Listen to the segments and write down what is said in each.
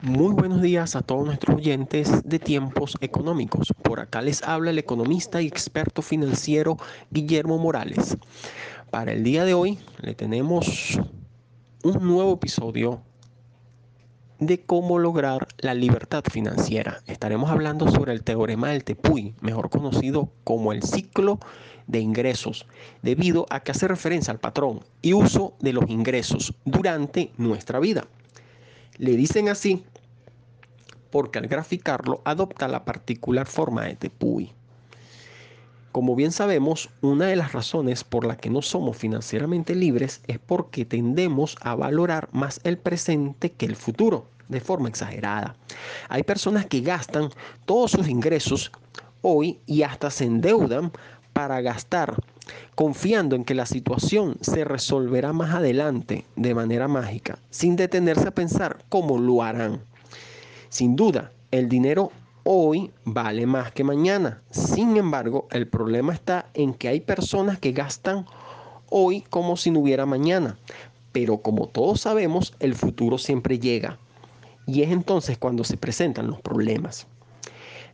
Muy buenos días a todos nuestros oyentes de tiempos económicos. Por acá les habla el economista y experto financiero Guillermo Morales. Para el día de hoy le tenemos un nuevo episodio de cómo lograr la libertad financiera. Estaremos hablando sobre el teorema del Tepuy, mejor conocido como el ciclo de ingresos, debido a que hace referencia al patrón y uso de los ingresos durante nuestra vida. Le dicen así porque al graficarlo adopta la particular forma de Tepuy. Como bien sabemos, una de las razones por las que no somos financieramente libres es porque tendemos a valorar más el presente que el futuro, de forma exagerada. Hay personas que gastan todos sus ingresos hoy y hasta se endeudan para gastar, confiando en que la situación se resolverá más adelante de manera mágica, sin detenerse a pensar cómo lo harán. Sin duda, el dinero hoy vale más que mañana. Sin embargo, el problema está en que hay personas que gastan hoy como si no hubiera mañana. Pero como todos sabemos, el futuro siempre llega. Y es entonces cuando se presentan los problemas.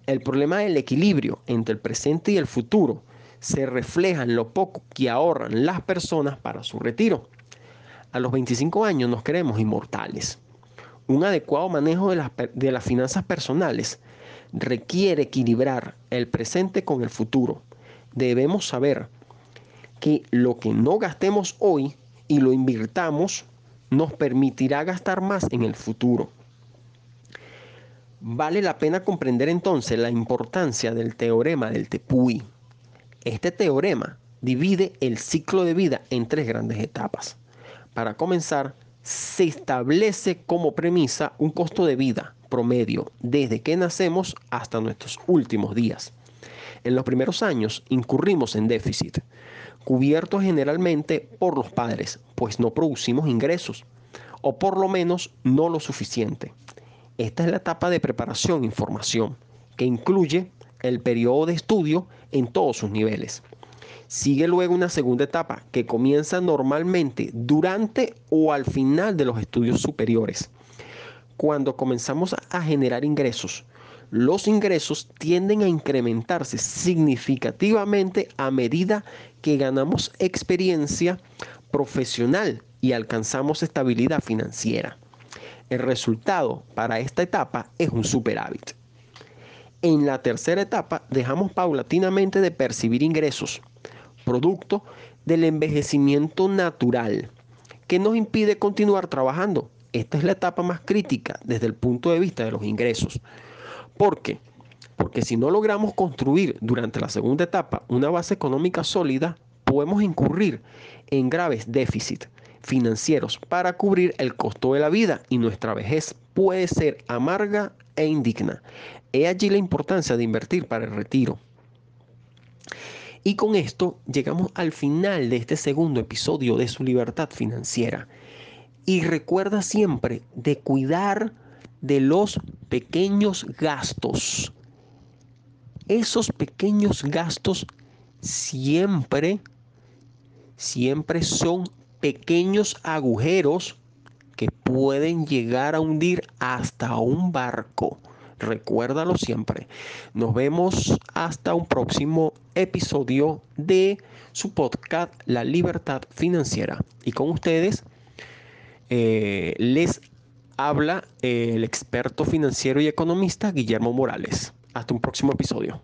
El problema del equilibrio entre el presente y el futuro se refleja en lo poco que ahorran las personas para su retiro. A los 25 años nos queremos inmortales. Un adecuado manejo de las, de las finanzas personales requiere equilibrar el presente con el futuro. Debemos saber que lo que no gastemos hoy y lo invirtamos nos permitirá gastar más en el futuro. Vale la pena comprender entonces la importancia del teorema del Tepuy. Este teorema divide el ciclo de vida en tres grandes etapas. Para comenzar, se establece como premisa un costo de vida promedio desde que nacemos hasta nuestros últimos días. En los primeros años incurrimos en déficit, cubierto generalmente por los padres, pues no producimos ingresos, o por lo menos no lo suficiente. Esta es la etapa de preparación e información, que incluye el periodo de estudio en todos sus niveles. Sigue luego una segunda etapa que comienza normalmente durante o al final de los estudios superiores cuando comenzamos a generar ingresos, los ingresos tienden a incrementarse significativamente a medida que ganamos experiencia profesional y alcanzamos estabilidad financiera. El resultado para esta etapa es un superávit. En la tercera etapa dejamos paulatinamente de percibir ingresos, producto del envejecimiento natural, que nos impide continuar trabajando esta es la etapa más crítica desde el punto de vista de los ingresos. ¿Por qué? Porque si no logramos construir durante la segunda etapa una base económica sólida, podemos incurrir en graves déficits financieros para cubrir el costo de la vida y nuestra vejez puede ser amarga e indigna. He allí la importancia de invertir para el retiro. Y con esto llegamos al final de este segundo episodio de su libertad financiera. Y recuerda siempre de cuidar de los pequeños gastos. Esos pequeños gastos siempre, siempre son pequeños agujeros que pueden llegar a hundir hasta un barco. Recuérdalo siempre. Nos vemos hasta un próximo episodio de su podcast La Libertad Financiera. Y con ustedes, eh, les habla el experto financiero y economista Guillermo Morales. Hasta un próximo episodio.